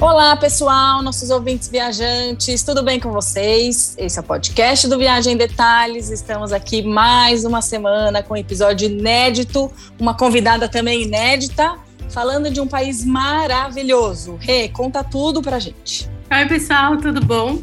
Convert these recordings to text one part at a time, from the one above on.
Olá, pessoal, nossos ouvintes viajantes, tudo bem com vocês? Esse é o podcast do Viagem em Detalhes. Estamos aqui mais uma semana com um episódio inédito, uma convidada também inédita, falando de um país maravilhoso. Rê, conta tudo pra gente. Oi, pessoal, tudo bom?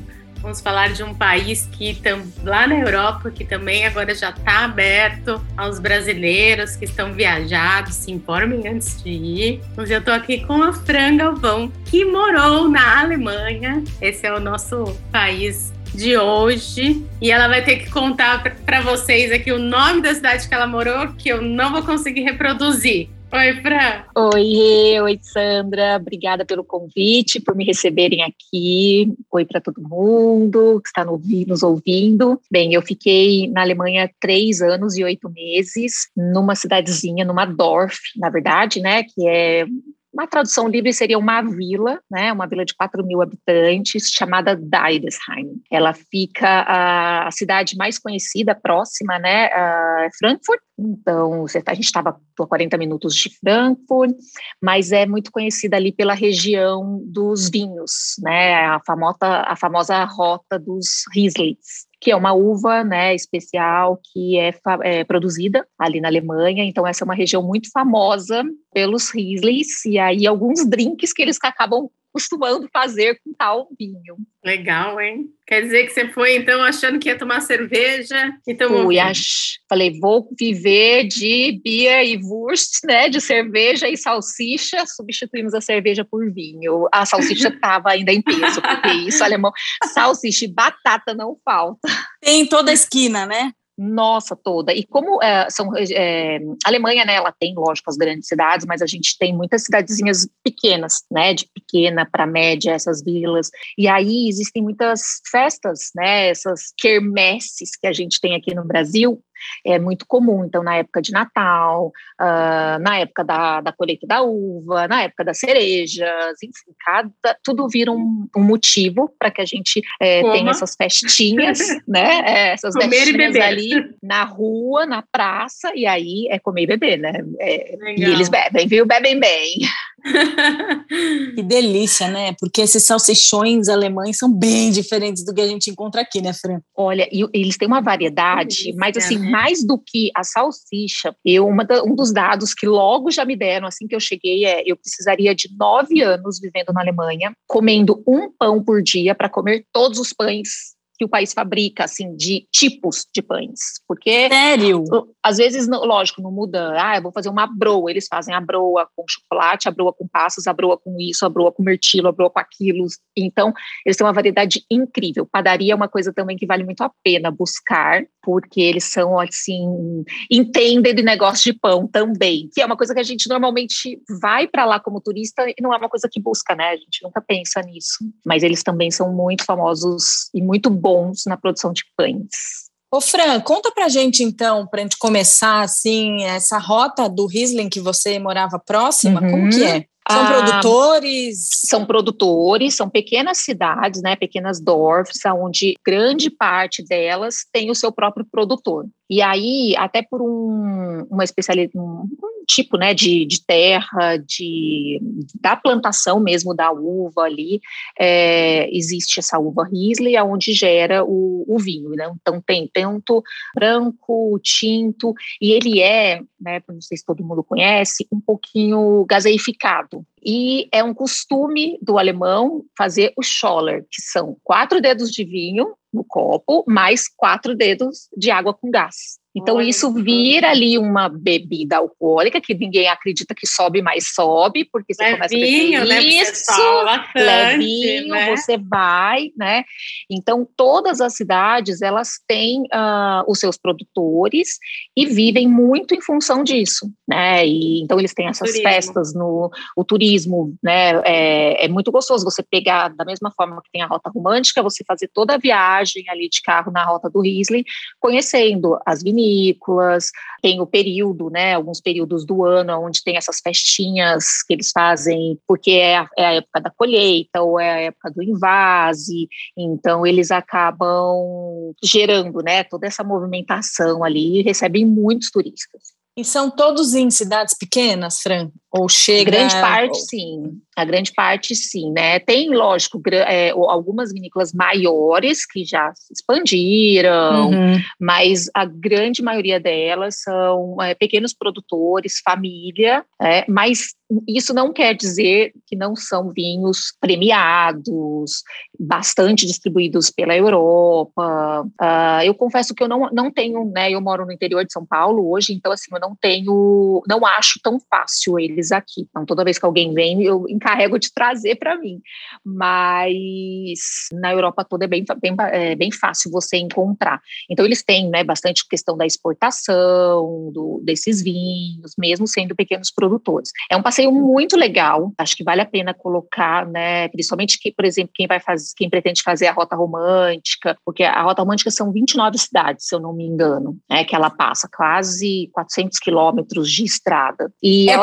Vamos falar de um país que lá na Europa, que também agora já está aberto aos brasileiros que estão viajados, se informem antes de ir. Hoje eu estou aqui com a Fran Galvão, que morou na Alemanha. Esse é o nosso país de hoje e ela vai ter que contar para vocês aqui o nome da cidade que ela morou, que eu não vou conseguir reproduzir. Oi, Fran. Oi, oi, Sandra. Obrigada pelo convite, por me receberem aqui. Oi para todo mundo que está nos ouvindo. Bem, eu fiquei na Alemanha três anos e oito meses, numa cidadezinha, numa Dorf, na verdade, né, que é uma tradução livre seria uma vila, né, uma vila de 4 mil habitantes, chamada Deidesheim. Ela fica a, a cidade mais conhecida, próxima, né, a Frankfurt. Então, a gente estava a 40 minutos de Frankfurt, mas é muito conhecida ali pela região dos vinhos, né, a famosa, a famosa rota dos Rieslings que é uma uva né, especial que é, é, produzida ali na Alemanha. Então, essa é uma região muito famosa pelos Rieslings e aí alguns drinks que eles acabam costumando fazer com tal vinho. Legal, hein? Quer dizer que você foi, então, achando que ia tomar cerveja e tomou Fui, ach... falei, vou viver de bia e wurst, né, de cerveja e salsicha, substituímos a cerveja por vinho. A salsicha estava ainda em peso, porque isso, alemão, salsicha e batata não falta. Tem toda a esquina, né? Nossa, toda. E como é, são é, a Alemanha, né, ela tem, lógico, as grandes cidades, mas a gente tem muitas cidadezinhas pequenas, né, de pequena para média, essas vilas. E aí existem muitas festas, né, essas quermesses que a gente tem aqui no Brasil, é muito comum. Então, na época de Natal, uh, na época da, da colheita da uva, na época das cerejas, enfim, cada, tudo vira um, um motivo para que a gente é, tenha essas festinhas, né? É, essas comer festinhas ali na rua, na praça, e aí é comer e beber, né? É, e eles bebem, viu? Bebem bem. que delícia, né? Porque esses salsichões alemães são bem diferentes do que a gente encontra aqui, né, Fran? Olha, e eles têm uma variedade, mas assim, né? Mais do que a salsicha, eu, da, um dos dados que logo já me deram assim que eu cheguei é eu precisaria de nove anos vivendo na Alemanha, comendo um pão por dia para comer todos os pães que o país fabrica, assim, de tipos de pães. Porque. Sério? Às vezes, lógico, não muda. Ah, eu vou fazer uma broa. Eles fazem a broa com chocolate, a broa com passas, a broa com isso, a broa com mirtilo, a broa com aquilo. Então, eles têm uma variedade incrível. Padaria é uma coisa também que vale muito a pena buscar, porque eles são, assim, entendem de negócio de pão também, que é uma coisa que a gente normalmente vai para lá como turista e não é uma coisa que busca, né? A gente nunca pensa nisso. Mas eles também são muito famosos e muito bons na produção de pães. Ô Fran, conta pra gente então, pra gente começar assim, essa rota do Riesling que você morava próxima, uhum. como que é? São ah, produtores? São produtores, são pequenas cidades, né, pequenas dorfs, onde grande parte delas tem o seu próprio produtor. E aí, até por um, uma especialidade, um, tipo né, de, de terra, de, da plantação mesmo da uva ali, é, existe essa uva Riesling, onde gera o, o vinho. Né? Então, tem tanto branco, tinto, e ele é, né, não sei se todo mundo conhece, um pouquinho gaseificado. E é um costume do alemão fazer o Scholler, que são quatro dedos de vinho no copo, mais quatro dedos de água com gás. Então, Olha. isso vira ali uma bebida alcoólica que ninguém acredita que sobe, mas sobe, porque você levinho, começa a beber né? isso, bastante, levinho, né? você vai, né? Então, todas as cidades, elas têm uh, os seus produtores e vivem muito em função disso, né? E, então, eles têm essas turismo. festas no o turismo, né? É, é muito gostoso você pegar, da mesma forma que tem a rota romântica, você fazer toda a viagem ali de carro na rota do Riesling, conhecendo as vinícolas, vinícolas, tem o período, né, alguns períodos do ano onde tem essas festinhas que eles fazem, porque é a, é a época da colheita ou é a época do invase, então eles acabam gerando, né, toda essa movimentação ali e recebem muitos turistas. E são todos em cidades pequenas, Fran? Ou chega. Grande parte, sim. A grande parte, sim, né? Tem, lógico, é, algumas vinícolas maiores que já se expandiram, uhum. mas a grande maioria delas são é, pequenos produtores, família, é, mas isso não quer dizer que não são vinhos premiados, bastante distribuídos pela Europa. Uh, eu confesso que eu não, não tenho, né? Eu moro no interior de São Paulo hoje, então assim, eu não tenho, não acho tão fácil eles aqui. Então, toda vez que alguém vem, eu encarrego de trazer para mim. Mas na Europa toda é bem, bem, é bem fácil você encontrar. Então, eles têm né, bastante questão da exportação do, desses vinhos, mesmo sendo pequenos produtores. É um passeio muito legal, acho que vale a pena colocar, né, principalmente que, por exemplo, quem vai fazer, quem pretende fazer a rota romântica, porque a rota romântica são 29 cidades, se eu não me engano, né, que ela passa quase 400 quilômetros de estrada. E é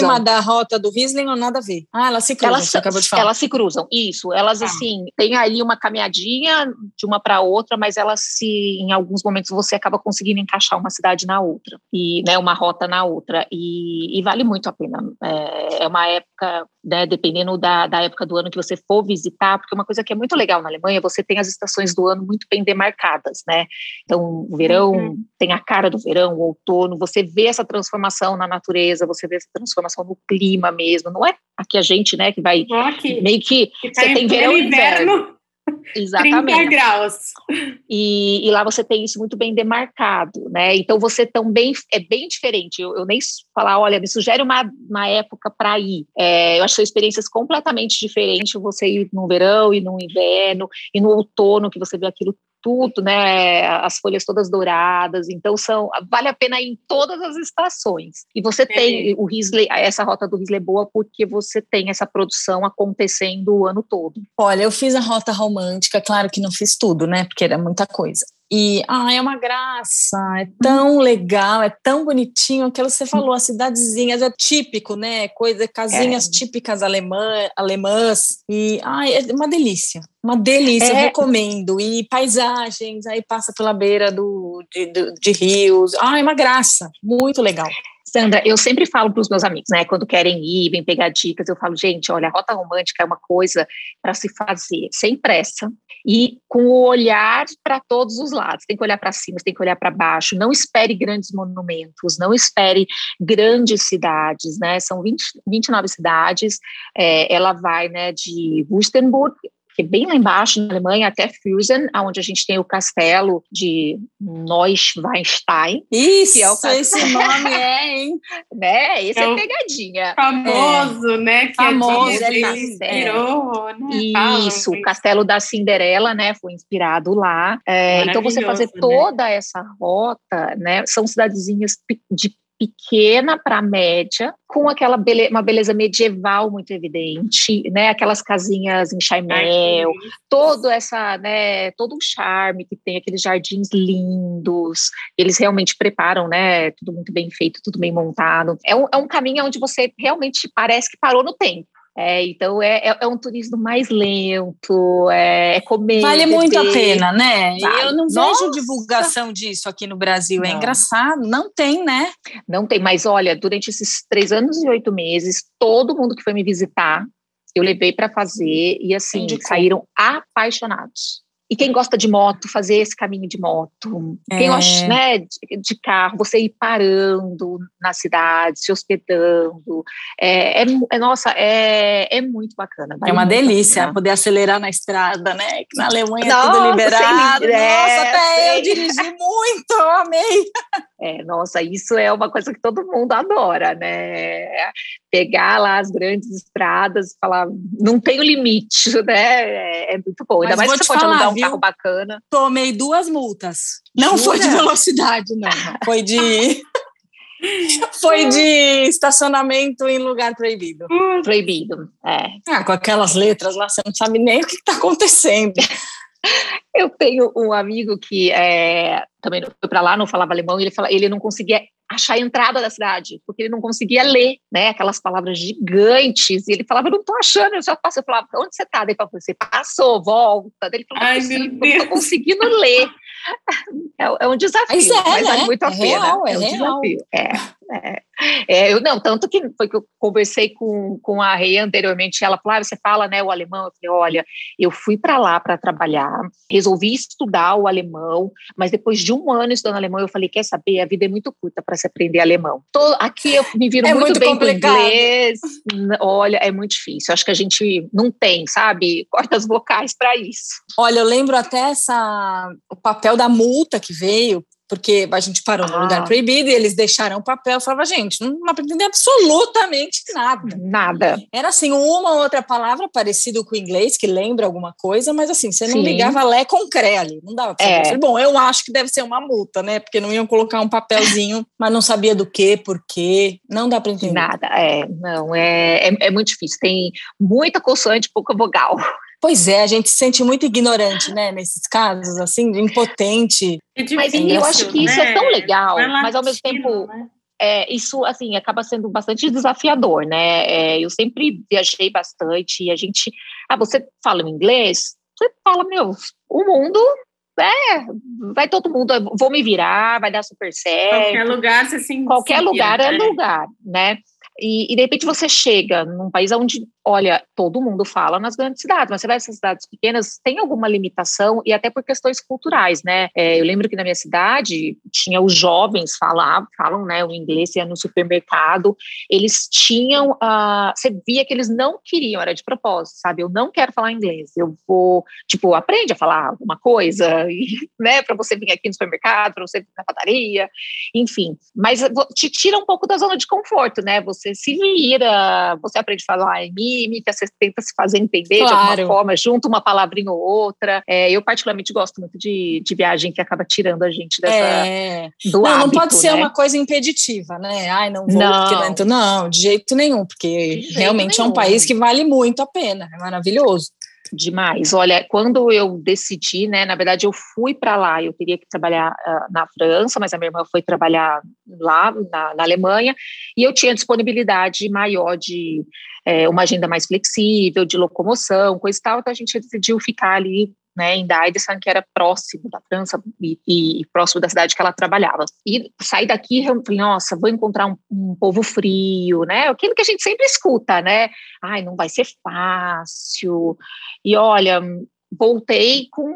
próxima da rota do Riesling ou nada a ver? Ah, ela se cruzam, elas, acabou de falar. Elas se cruzam, isso. Elas, ah. assim, tem ali uma caminhadinha de uma para outra, mas elas se, em alguns momentos, você acaba conseguindo encaixar uma cidade na outra, e, né, uma rota na outra, e, e vale muito a pena. É, é uma época, né, dependendo da, da época do ano que você for visitar, porque uma coisa que é muito legal na Alemanha, você tem as estações do ano muito bem demarcadas, né? Então, o verão uhum. tem a cara do verão, o outono, você vê essa transformação na natureza, você vê essa transformação no clima mesmo, não é aqui a gente, né, que vai aqui, meio que, que tá você tem verão e inverno. inverno. Exatamente. 30 graus. E, e, lá você tem isso muito bem demarcado, né? Então você também é bem diferente. Eu, eu nem falar, olha, me sugere uma, uma época para ir. É, eu acho que são experiências completamente diferentes. Você ir no verão e no inverno e no outono que você vê aquilo tudo, né? As folhas todas douradas, então são vale a pena ir em todas as estações. E você é. tem o Risley, essa rota do Risley é boa porque você tem essa produção acontecendo o ano todo. Olha, eu fiz a rota romântica, claro que não fiz tudo, né? Porque era muita coisa. E ah, é uma graça, é tão legal, é tão bonitinho aquilo que você falou, as cidadezinhas, é típico, né? Coisa, casinhas é. típicas alemã, alemãs. E ah, é uma delícia, uma delícia, é. recomendo. E paisagens, aí passa pela beira do, de, de, de rios. Ah, é uma graça, muito legal. Sandra, eu sempre falo para os meus amigos, né, quando querem ir, vem pegar dicas, eu falo, gente, olha, a rota romântica é uma coisa para se fazer sem pressa e com o olhar para todos os lados. Tem que olhar para cima, tem que olhar para baixo. Não espere grandes monumentos, não espere grandes cidades, né? São 20, 29 cidades. É, ela vai, né, de Wustenburg que é bem lá embaixo na Alemanha, até Füssen, onde a gente tem o castelo de Neuschwanstein. Isso, que é o castelo... esse nome é, hein? né? Esse é, é pegadinha. Famoso, é. né? Que famoso, é inspirou, né? Isso, o castelo da Cinderela, né? Foi inspirado lá. É, então, você fazer né? toda essa rota, né? São cidadezinhas de pequena para média, com aquela bele uma beleza medieval muito evidente, né? Aquelas casinhas em chaimel, todo essa, né? Todo o charme que tem aqueles jardins lindos. Eles realmente preparam, né? Tudo muito bem feito, tudo bem montado. É um, é um caminho onde você realmente parece que parou no tempo. É, então é, é, é, um turismo mais lento, é, é comer. Vale muito a pena, né? Vale. Eu não Nossa. vejo divulgação disso aqui no Brasil. É não. É engraçado, não tem, né? Não tem, mas olha, durante esses três anos e oito meses, todo mundo que foi me visitar, eu levei para fazer e assim, saíram apaixonados. E quem gosta de moto, fazer esse caminho de moto. É. Quem gosta né, de, de, carro, você ir parando na cidade, se hospedando. É, é, é nossa, é, é muito bacana. é uma delícia poder acelerar na estrada, né? Que na Alemanha nossa, é tudo liberado. Nossa, até eu dirigi muito, amei. É, nossa, isso é uma coisa que todo mundo adora, né? Pegar lá as grandes estradas e falar, não tem o limite, né? É, é muito bom. Ainda Mas mais que você pode falar, alugar um viu? carro bacana. Tomei duas multas. Não Jura? foi de velocidade, não. Foi de. Foi de estacionamento em lugar proibido. Proibido, é. Ah, com aquelas letras lá, você não sabe nem o que está acontecendo. Eu tenho um amigo que é, também foi para lá, não falava alemão, e ele, fala, ele não conseguia achar a entrada da cidade, porque ele não conseguia ler, né, aquelas palavras gigantes, e ele falava, eu não tô achando, eu já passo, eu falava, onde você tá? Daí ele falava, você passou, volta, Daí ele falava, Ai, meu Deus. não tô conseguindo ler. É, é um desafio, mas, é, mas né? vale muito a é pena. Real, é, é um real. desafio. É, é. é, eu não, tanto que foi que eu conversei com, com a Rei anteriormente, ela falou, ah, você fala, né, o alemão, eu falei, olha, eu fui para lá para trabalhar, resolvi estudar o alemão, mas depois de um ano estudando alemão, eu falei, quer saber, a vida é muito curta para se aprender alemão. Tô, aqui eu me viro é muito, muito bem complicado. com inglês, olha, é muito difícil, acho que a gente não tem, sabe, cortas vocais para isso. Olha, eu lembro até essa, o papel da multa que veio porque a gente parou ah. no lugar proibido e eles deixaram o papel. Eu falava, gente, não dá para entender absolutamente nada. Nada. Era assim, uma ou outra palavra parecido com o inglês, que lembra alguma coisa, mas assim, você não Sim. ligava lé com cré ali, não dava para é. Falei, Bom, eu acho que deve ser uma multa, né? Porque não iam colocar um papelzinho, mas não sabia do que, por quê, não dá para entender. Nada, é, não, é, é, é muito difícil. Tem muita consoante, pouca vogal. Pois é, a gente se sente muito ignorante, né, nesses casos, assim, impotente. É mas eu acho que isso né? é tão legal, é mas ao mesmo tempo. Né? É, isso assim acaba sendo bastante desafiador, né? É, eu sempre viajei bastante e a gente, ah, você fala inglês, você fala, meu, o mundo é, vai todo mundo, vou me virar, vai dar super certo. Qualquer lugar você se Qualquer lugar é né? lugar, né? E, e, de repente você chega num país onde, olha, todo mundo fala nas grandes cidades, mas você vai nessas cidades pequenas, tem alguma limitação, e até por questões culturais, né? É, eu lembro que na minha cidade tinha os jovens falar, falam né, o inglês, ia no supermercado, eles tinham, uh, você via que eles não queriam, era de propósito, sabe? Eu não quero falar inglês, eu vou, tipo, aprende a falar alguma coisa, né, para você vir aqui no supermercado, para você vir na padaria, enfim. Mas te tira um pouco da zona de conforto, né? Você você se vira, você aprende a falar em mímica, você tenta se fazer entender claro. de alguma forma, junta uma palavrinha ou outra. É, eu, particularmente, gosto muito de, de viagem que acaba tirando a gente dessa. É. Do não, hábito, não pode ser né? uma coisa impeditiva, né? Ai, não vou não. porque não, não, de jeito nenhum, porque realmente nenhum. é um país que vale muito a pena, é maravilhoso. Demais. Olha, quando eu decidi, né, na verdade eu fui para lá, eu teria que trabalhar uh, na França, mas a minha irmã foi trabalhar lá na, na Alemanha, e eu tinha disponibilidade maior de é, uma agenda mais flexível, de locomoção, coisa e tal, então a gente decidiu ficar ali né, em Daidson, que era próximo da França e, e, próximo da cidade que ela trabalhava. E sair daqui, eu falei, nossa, vou encontrar um, um, povo frio, né? Aquilo que a gente sempre escuta, né? Ai, não vai ser fácil. E olha, voltei com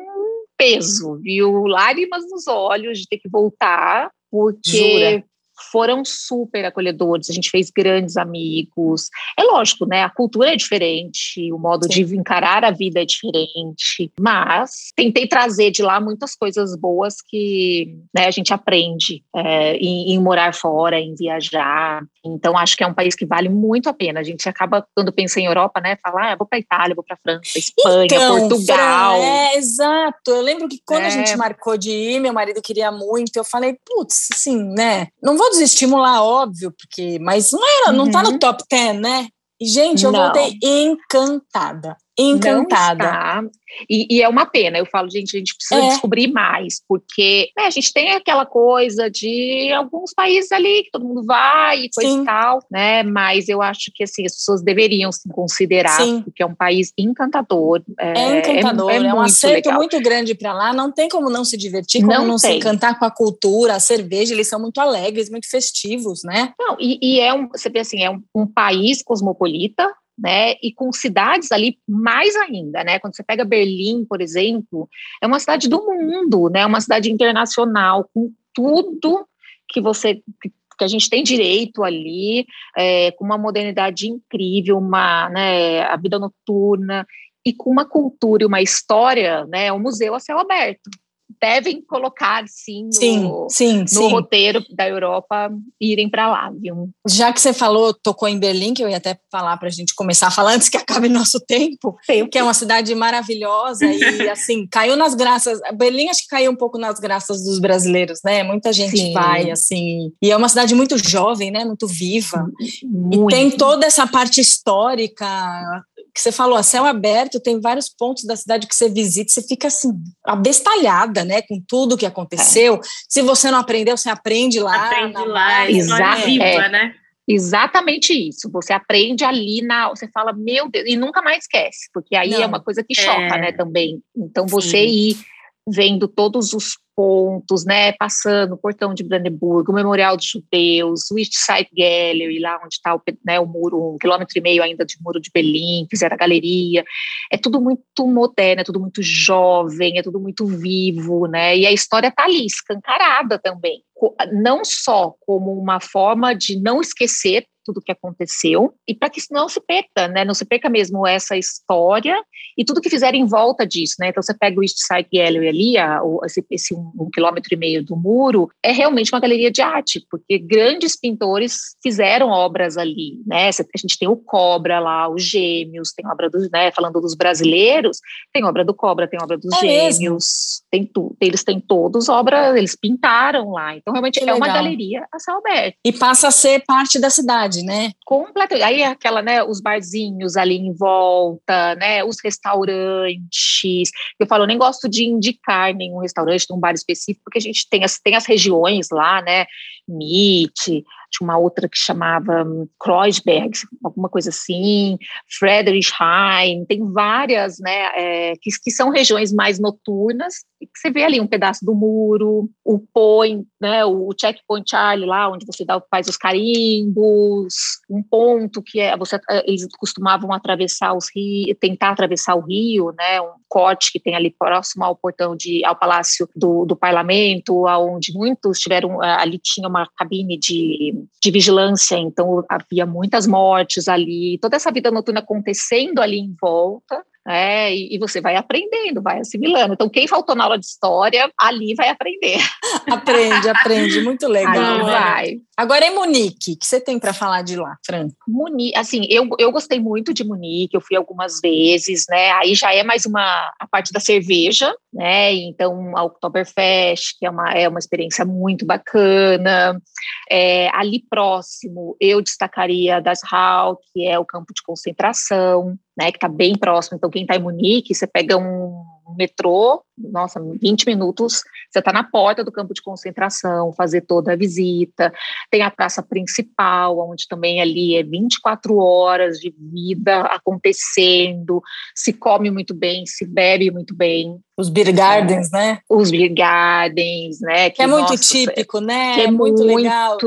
peso, viu? Lágrimas nos olhos de ter que voltar, porque Jura? Foram super acolhedores, a gente fez grandes amigos. É lógico, né? A cultura é diferente, o modo Sim. de encarar a vida é diferente, mas tentei trazer de lá muitas coisas boas que né, a gente aprende é, em, em, morar fora, em viajar. Então, acho que é um país que vale muito a pena. A gente acaba, quando pensa em Europa, né? Falar, ah, vou para Itália, vou para França, Espanha, então, Portugal. Fran, é, exato. Eu lembro que quando é. a gente marcou de ir, meu marido queria muito, eu falei, putz, assim, né? Não vou vou desestimular, óbvio, porque, mas não era, uhum. não tá no uhum. top 10, né? E, gente, eu não. voltei encantada encantada. E, e, é uma pena, eu falo, gente, a gente precisa é. descobrir mais, porque né, a gente tem aquela coisa de alguns países ali que todo mundo vai e coisa Sim. e tal, né? Mas eu acho que assim, as pessoas deveriam se considerar, Sim. porque é um país encantador. É, é encantador, é, é, é um acerto legal. muito grande para lá, não tem como não se divertir, como não, não se encantar com a cultura, a cerveja, eles são muito alegres, muito festivos, né? Não, e, e é um, você vê assim, é um, um país cosmopolita, né? E com cidades ali mais ainda, né? Quando você pega Berlim, por exemplo, é uma cidade do mundo, né? Uma cidade internacional com tudo que você que a gente tem direito ali, é, com uma modernidade incrível, uma, né, a vida noturna e com uma cultura e uma história, né, um museu a céu aberto devem colocar sim no, sim, sim, no sim. roteiro da Europa irem para lá, viu? Já que você falou, tocou em Berlim, que eu ia até falar para a gente começar a falar antes que acabe nosso tempo, tempo, que é uma cidade maravilhosa e assim caiu nas graças. Berlim acho que caiu um pouco nas graças dos brasileiros, né? Muita gente sim. vai assim e é uma cidade muito jovem, né? Muito viva muito. e tem toda essa parte histórica que você falou, a céu aberto, tem vários pontos da cidade que você visita, você fica assim, abestalhada, né, com tudo que aconteceu. É. Se você não aprendeu, você aprende lá. Aprende lá, Exato, viva, é. né? Exatamente isso. Você aprende ali na. Você fala, meu Deus, e nunca mais esquece, porque aí é Não, é uma coisa que choca, é... né, também. Então, você Sim. ir vendo todos os pontos, né, passando o portão de Brandenburgo, o Memorial dos Judeus, o East Side Gallery, lá onde está o, né, o muro, um quilômetro e meio ainda de muro de Berlim, fizeram a galeria, é tudo muito moderno, é tudo muito jovem, é tudo muito vivo, né, e a história está ali, escancarada também, não só como uma forma de não esquecer tudo que aconteceu e para que não se perca, né? Não se perca mesmo essa história e tudo que fizeram em volta disso, né? Então você pega o East Side Gallery ali, a, esse, esse um, um, quilômetro e meio do muro, é realmente uma galeria de arte, porque grandes pintores fizeram obras ali, né? A gente tem o Cobra lá, os Gêmeos, tem obra dos, né? Falando dos brasileiros, tem obra do Cobra, tem obra dos é Gêmeos, mesmo? tem tudo. Eles têm todos obras, eles pintaram lá. Então realmente que é legal. uma galeria a céu aberto. E passa a ser parte da cidade né? Completamente. Aí é aquela, né, os barzinhos ali em volta, né, os restaurantes. Eu falo, eu nem gosto de indicar nenhum restaurante, num bar específico, porque a gente tem as, tem as regiões lá, né, Meat, tinha uma outra que chamava hum, Kreuzberg, alguma coisa assim, Friedrichshain, tem várias, né, é, que, que são regiões mais noturnas, que você vê ali um pedaço do muro, o point, né, o checkpoint Charlie lá, onde você dá, faz os carimbos, um ponto que é, você, é, eles costumavam atravessar os rios, tentar atravessar o rio, né, um corte que tem ali próximo ao portão de, ao palácio do, do parlamento, aonde muitos tiveram, ali tinha uma cabine de de vigilância, então havia muitas mortes ali, toda essa vida noturna acontecendo ali em volta, é, e, você vai aprendendo, vai assimilando. Então, quem faltou na aula de história, ali vai aprender. Aprende, aprende, muito legal. Aí vai. Agora em Munique, o que você tem para falar de lá, Fran? Munique, assim, eu, eu gostei muito de Munique, eu fui algumas vezes, né? Aí já é mais uma a parte da cerveja, né? Então, a Oktoberfest, que é uma, é uma experiência muito bacana. É, ali próximo, eu destacaria das Hall, que é o campo de concentração, né? Que está bem próximo. Então, quem está em Munique, você pega um metrô, nossa, 20 minutos, você está na porta do campo de concentração, fazer toda a visita. Tem a praça principal, onde também ali é 24 horas de vida acontecendo, se come muito bem, se bebe muito bem. Os beer gardens, é, né? Os beer gardens, né? Que, é muito nossa, típico, né? Que é muito, muito legal.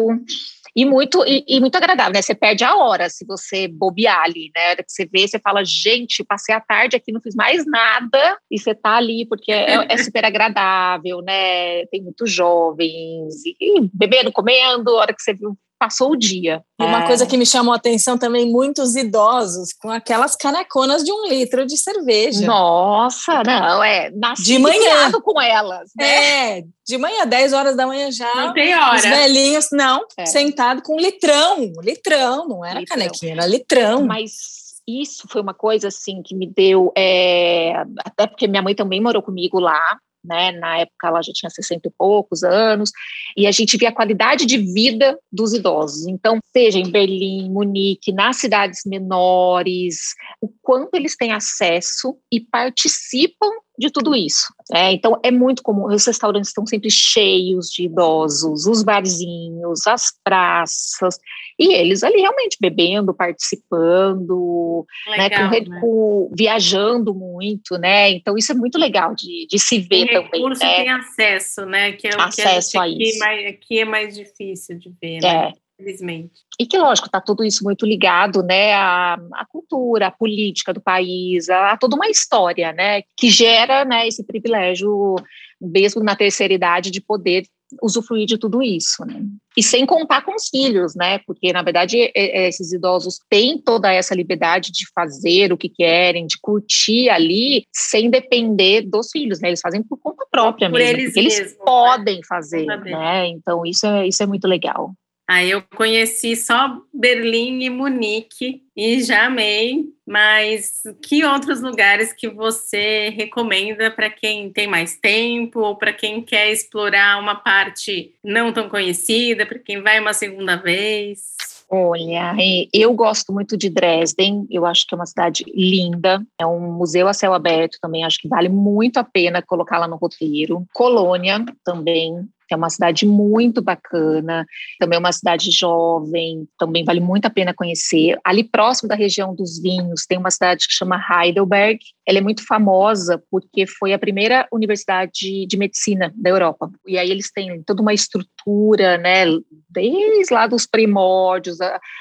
E muito, e, e, muito agradável, né? Você perde a hora se você bobear ali, né? que você vê, você fala, gente, passei a tarde aqui, não fiz mais nada, e você tá ali, porque é, é super agradável, né? Tem muitos jovens, e, e bebendo, comendo, a hora que você viu passou o dia. E uma é. coisa que me chamou a atenção também, muitos idosos com aquelas caneconas de um litro de cerveja. Nossa, não, é, nasci de manhã com elas, né? É, de manhã, 10 horas da manhã já. Não tem hora. Os velhinhos, não, é. sentado com litrão, litrão, não era litrão. canequinha, era litrão. Mas isso foi uma coisa assim que me deu, é, até porque minha mãe também morou comigo lá, né? Na época ela já tinha 60 e poucos anos, e a gente via a qualidade de vida dos idosos. Então, seja em Berlim, Munique, nas cidades menores, o quanto eles têm acesso e participam de tudo isso. É, então, é muito comum, os restaurantes estão sempre cheios de idosos, os barzinhos, as praças, e eles ali realmente bebendo, participando, né, legal, né, com, né? Com, viajando muito, né? Então, isso é muito legal de, de se ver tem também. Recurso né? tem acesso, né? Que é o acesso que a, a isso. Aqui, mais, aqui é mais difícil de ver, né? Infelizmente. E que, lógico, está tudo isso muito ligado né, à, à cultura, à política do país, a, a, toda uma história né, que gera né, esse privilégio, mesmo na terceira idade, de poder usufruir de tudo isso, né? E sem contar com os filhos, né? Porque, na verdade, esses idosos têm toda essa liberdade de fazer o que querem, de curtir ali, sem depender dos filhos, né? Eles fazem por conta própria por mesmo, eles, mesmo, eles né? podem fazer, né? Então, isso é, isso é muito legal. Aí eu conheci só Berlim e Munique e já amei, mas que outros lugares que você recomenda para quem tem mais tempo ou para quem quer explorar uma parte não tão conhecida, para quem vai uma segunda vez? Olha, eu gosto muito de Dresden, eu acho que é uma cidade linda, é um museu a céu aberto também, acho que vale muito a pena colocá-la no roteiro. Colônia também, é uma cidade muito bacana, também é uma cidade jovem, também vale muito a pena conhecer. Ali próximo da região dos vinhos, tem uma cidade que chama Heidelberg. Ela é muito famosa porque foi a primeira universidade de medicina da Europa. E aí eles têm toda uma estrutura, né, desde lá dos primórdios,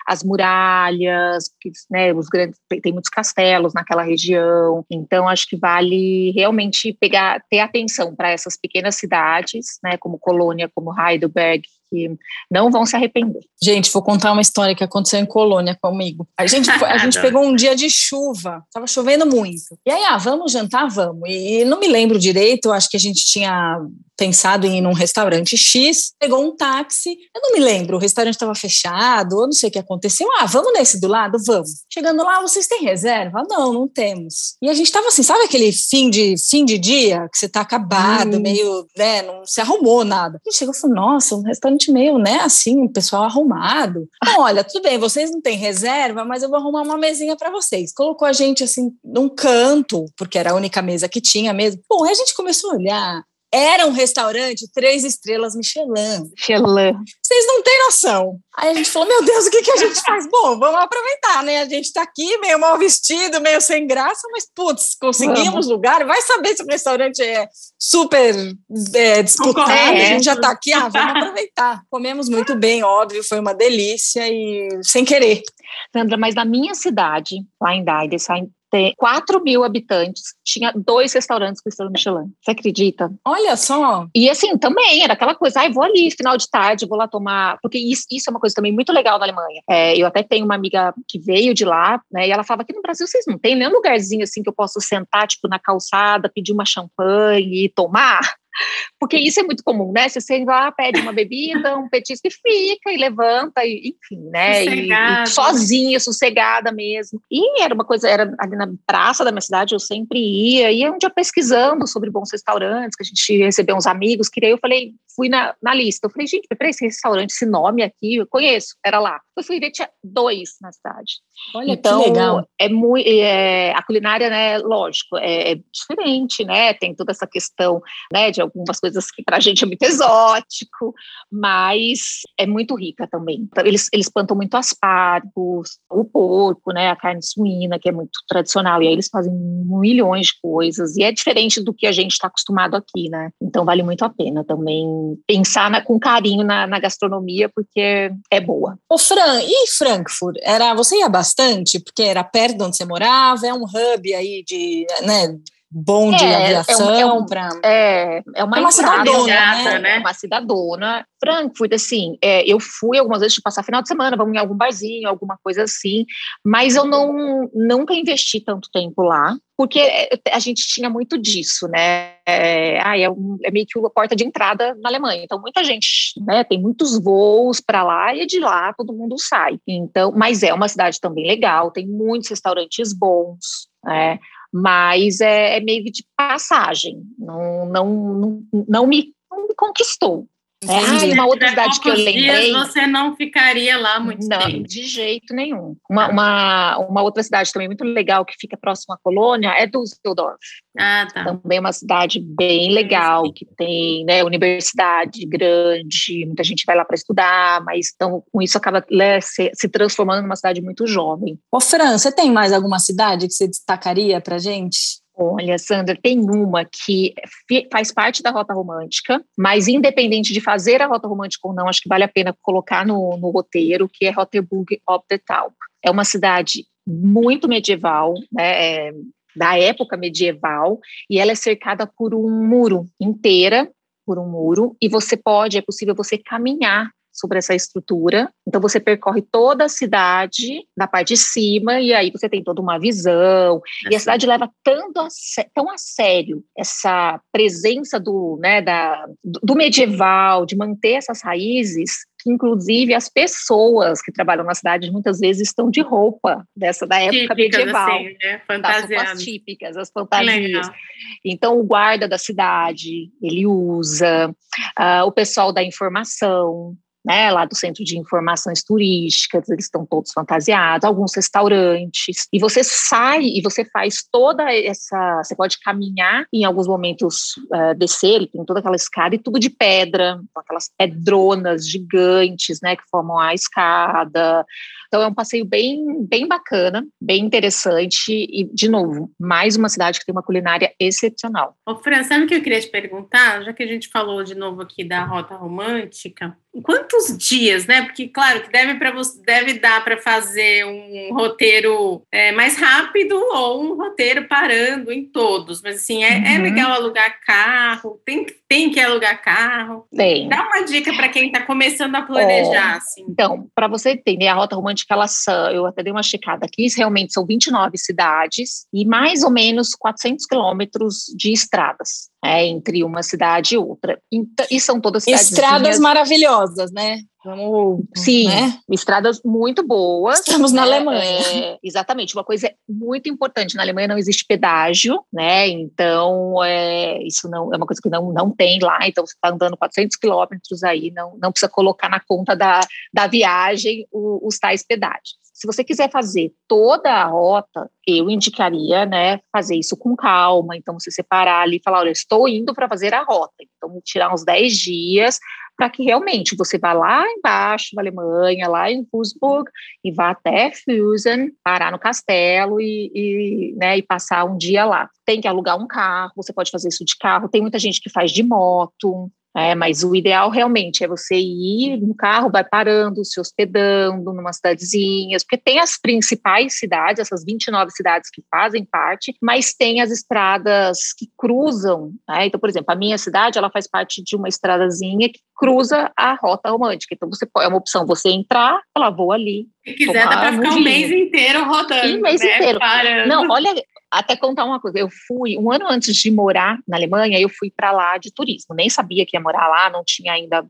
as muralhas, né, os grandes, tem muitos castelos naquela região. Então acho que vale realmente pegar, ter atenção para essas pequenas cidades, né, como Colônia, como Heidelberg, que não vão se arrepender. Gente, vou contar uma história que aconteceu em Colônia comigo. A gente, a gente pegou um dia de chuva, estava chovendo muito. E aí, ah, vamos jantar? Vamos. E não me lembro direito, acho que a gente tinha pensado em ir num restaurante X, pegou um táxi, eu não me lembro, o restaurante estava fechado, eu não sei o que aconteceu. Ah, vamos nesse do lado? Vamos. Chegando lá, vocês têm reserva? Não, não temos. E a gente estava assim, sabe aquele fim de fim de dia que você está acabado, hum. meio, né, não se arrumou nada. A gente chegou e falou: "Nossa, um restaurante meio, né, assim, o pessoal arrumado". Então, olha, tudo bem, vocês não têm reserva, mas eu vou arrumar uma mesinha para vocês. Colocou a gente assim num canto, porque era a única mesa que tinha mesmo. Bom, aí a gente começou a olhar era um restaurante três estrelas Michelin. Michelin. Vocês não têm noção. Aí a gente falou, meu Deus, o que, que a gente faz? Bom, vamos aproveitar, né? A gente tá aqui meio mal vestido, meio sem graça, mas, putz, conseguimos vamos. lugar. Vai saber se o restaurante é super é, disputado. É. A gente já tá aqui, ah, vamos aproveitar. Comemos muito bem, óbvio, foi uma delícia e sem querer. Sandra, mas na minha cidade, lá em Deidesheim, tem 4 mil habitantes, tinha dois restaurantes com estrela Michelin. Você acredita? Olha só! E assim, também era aquela coisa, ai, vou ali, final de tarde, vou lá tomar. Porque isso, isso é uma coisa também muito legal na Alemanha. É, eu até tenho uma amiga que veio de lá, né, e ela falava: aqui no Brasil vocês não tem nenhum lugarzinho assim que eu possa sentar, tipo, na calçada, pedir uma champanhe e tomar. Porque isso é muito comum, né? Se você lá, pede uma bebida, um petisco e fica, e levanta, e, enfim, né? E, e, sozinha, sossegada mesmo. E era uma coisa, era ali na praça da minha cidade, eu sempre ia, ia um dia pesquisando sobre bons restaurantes, que a gente recebeu uns amigos, que daí eu falei, fui na, na lista, eu falei, gente, peraí, esse restaurante, esse nome aqui, eu conheço, era lá. Eu fui ver, tinha dois na cidade. Olha então, que legal. É muito, é, a culinária, né, lógico, é, é diferente, né? Tem toda essa questão, né, de algumas coisas que para a gente é muito exótico, mas é muito rica também. Eles, eles plantam muito aspargos, o porco, né, a carne suína, que é muito tradicional, e aí eles fazem milhões de coisas, e é diferente do que a gente está acostumado aqui, né? Então vale muito a pena também pensar na, com carinho na, na, gastronomia, porque é boa. Ô Fran, e Frankfurt? Era, você ia bastante? Porque era perto de onde você morava, é um hub aí de, né, bom de é, aviação é, um, para é, é, uma, é uma cidadona, né? né? É uma cidadona. Frankfurt, assim, é, eu fui algumas vezes de passar final de semana, vamos em algum barzinho, alguma coisa assim, mas eu não nunca investi tanto tempo lá, porque a gente tinha muito disso, né? É, ah, é, um, é meio que a porta de entrada na Alemanha. Então, muita gente, né? Tem muitos voos para lá e de lá todo mundo sai. Então, mas é uma cidade também legal, tem muitos restaurantes bons. É, mas é, é meio de passagem, não, não, não, não, me, não me conquistou. É, uma outra cidade que eu lembrei. você não ficaria lá muito não, tempo. de jeito nenhum. Uma, uma, uma outra cidade também muito legal que fica próxima à colônia é Düsseldorf. Ah, tá. Também é uma cidade bem legal, que tem né, universidade grande, muita gente vai lá para estudar, mas então, com isso acaba né, se, se, transformando numa cidade muito jovem. Ô, Fran, você tem mais alguma cidade que você destacaria para gente? Olha, Sandra, tem uma que faz parte da rota romântica, mas independente de fazer a rota romântica ou não, acho que vale a pena colocar no, no roteiro, que é Roterburg ob der Taub. É uma cidade muito medieval, né, é, da época medieval, e ela é cercada por um muro inteira, por um muro, e você pode, é possível você caminhar sobre essa estrutura. Então você percorre toda a cidade na parte de cima e aí você tem toda uma visão. E a cidade leva tanto a, tão a sério essa presença do, né, da, do medieval, de manter essas raízes, que inclusive as pessoas que trabalham na cidade muitas vezes estão de roupa dessa da época típicas, medieval, assim, né? Fantasiadas. típicas, as fantasias. Então o guarda da cidade ele usa, uh, o pessoal da informação né, lá do Centro de Informações Turísticas, eles estão todos fantasiados, alguns restaurantes, e você sai e você faz toda essa, você pode caminhar em alguns momentos uh, descer, tem toda aquela escada e tudo de pedra, aquelas pedronas gigantes, né, que formam a escada, então é um passeio bem, bem bacana, bem interessante e, de novo, mais uma cidade que tem uma culinária excepcional. Ô, Fran, sabe o que eu queria te perguntar? Já que a gente falou de novo aqui da rota romântica, quantos dias, né? Porque, claro, que deve, você, deve dar para fazer um roteiro é, mais rápido ou um roteiro parando em todos, mas assim, é, é uhum. é legal alugar carro, tem, tem que alugar carro. Tem. Dá uma dica para quem está começando a planejar. Oh, assim. Então, para você entender, a Rota Romântica, ela, eu até dei uma checada aqui, realmente são 29 cidades e mais ou menos 400 quilômetros de estradas é, entre uma cidade e outra. E são todas cidades. Estradas maravilhosas, né? Vamos, Sim, né? estradas muito boas. Estamos na né? Alemanha. É, exatamente. Uma coisa muito importante: na Alemanha não existe pedágio, né? Então, é, isso não é uma coisa que não, não tem lá. Então, você está andando 400 quilômetros aí, não, não precisa colocar na conta da, da viagem os, os tais pedágios. Se você quiser fazer toda a rota, eu indicaria, né, fazer isso com calma. Então, você separar ali e falar, olha, estou indo para fazer a rota. Então, tirar uns 10 dias para que realmente você vá lá embaixo na Alemanha, lá em Würzburg, e vá até Füssen, parar no castelo e, e, né, e passar um dia lá. Tem que alugar um carro, você pode fazer isso de carro, tem muita gente que faz de moto, é, mas o ideal realmente é você ir no carro, vai parando, se hospedando numa cidadezinhas, porque tem as principais cidades, essas 29 cidades que fazem parte, mas tem as estradas que cruzam. Né? Então, por exemplo, a minha cidade ela faz parte de uma estradazinha que cruza a rota romântica. Então, você é uma opção você entrar, falar, vou ali. Se quiser, dá para ficar um mês inteiro rodando. Um mês né? inteiro. Parando. Não, olha, até contar uma coisa, eu fui, um ano antes de morar na Alemanha, eu fui para lá de turismo, nem sabia que ia morar lá, não tinha ainda,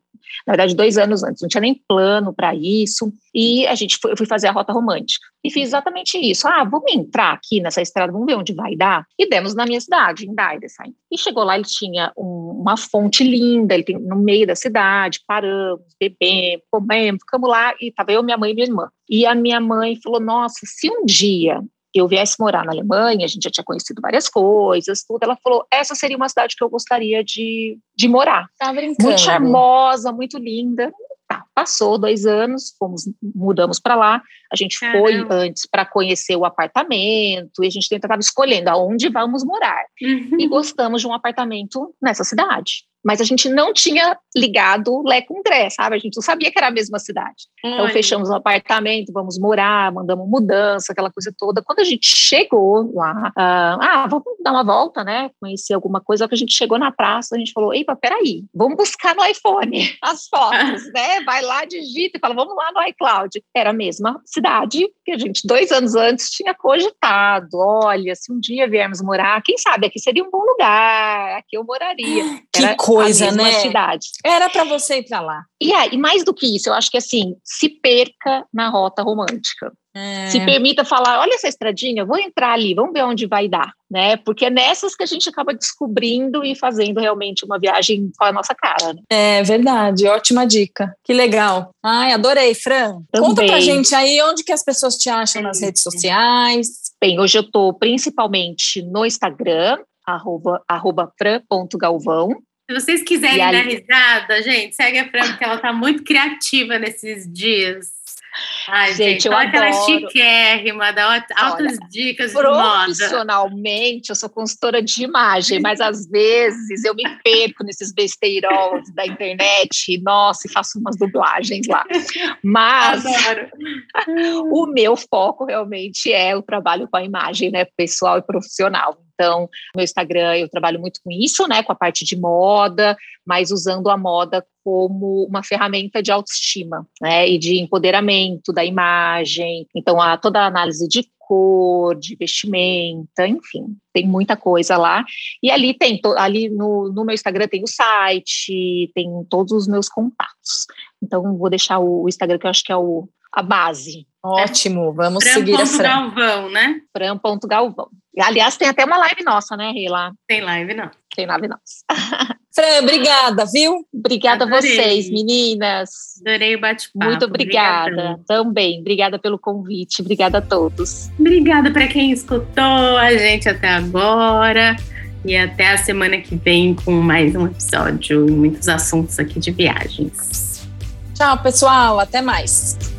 na verdade, dois anos antes, não tinha nem plano para isso, e a gente foi, eu fui fazer a rota romântica, e fiz exatamente isso, ah, vamos entrar aqui nessa estrada, vamos ver onde vai dar, e demos na minha cidade, em Deidesheim, e chegou lá, ele tinha um, uma fonte linda, ele tem no meio da cidade, paramos, bebemos, comemos, ficamos lá, e estava eu, minha mãe e minha irmã, e a minha mãe falou, nossa, se um dia eu viesse morar na Alemanha, a gente já tinha conhecido várias coisas, tudo. Ela falou: essa seria uma cidade que eu gostaria de, de morar. Tá brincando. Muito charmosa, muito linda. Tá, passou dois anos, fomos, mudamos para lá. A gente Caramba. foi antes para conhecer o apartamento e a gente tentava escolhendo aonde vamos morar. Uhum. E gostamos de um apartamento nessa cidade mas a gente não tinha ligado Lé com Dré, sabe? A gente não sabia que era a mesma cidade. Então fechamos o um apartamento, vamos morar, mandamos mudança, aquela coisa toda. Quando a gente chegou lá, uh, ah, vamos dar uma volta, né? Conhecer alguma coisa. que a gente chegou na praça, a gente falou: Eita, peraí, vamos buscar no iPhone as fotos, né? Vai lá, digita e fala: vamos lá no iCloud. Era a mesma cidade que a gente, dois anos antes, tinha cogitado. Olha, se um dia viermos morar, quem sabe aqui seria um bom lugar, aqui eu moraria. Era, que coisa, né? Cidade. Era para você ir para lá. E aí, mais do que isso, eu acho que assim, se perca na rota romântica. É. Se permita falar, olha essa estradinha, vou entrar ali, vamos ver onde vai dar, né? Porque é nessas que a gente acaba descobrindo e fazendo realmente uma viagem com a nossa cara. Né? É verdade, ótima dica. Que legal. Ai, adorei, Fran. Também. Conta pra gente aí onde que as pessoas te acham nas redes sociais. Bem, hoje eu estou principalmente no Instagram, arroba, arroba fran.galvão. Se vocês quiserem dar risada, gente, segue a Fran, porque ela está muito criativa nesses dias. Ai, gente, gente eu olha adoro. aquela chiquérrima, dá altas olha, dicas de moda. Profissionalmente, eu sou consultora de imagem, mas às vezes eu me perco nesses besteiros da internet, e, nossa, e faço umas dublagens lá. Mas o meu foco realmente é o trabalho com a imagem, né, pessoal e profissional. Então, no Instagram eu trabalho muito com isso, né, com a parte de moda, mas usando a moda como uma ferramenta de autoestima, né, e de empoderamento da imagem. Então, a, toda a análise de cor, de vestimenta, enfim, tem muita coisa lá. E ali tem, ali no, no meu Instagram tem o site, tem todos os meus contatos. Então, vou deixar o Instagram, que eu acho que é o a base. Ótimo, vamos Fran. seguir a Fran. Galvão, né? Fran.galvão. Aliás, tem até uma live nossa, né, Rei, lá? Tem live não. Tem live nossa. Fran, obrigada, viu? Obrigada a vocês, meninas. Adorei o bate-papo. Muito obrigada. Obrigadão. Também. Obrigada pelo convite. Obrigada a todos. Obrigada para quem escutou a gente até agora. E até a semana que vem com mais um episódio e muitos assuntos aqui de viagens. Tchau, pessoal. Até mais.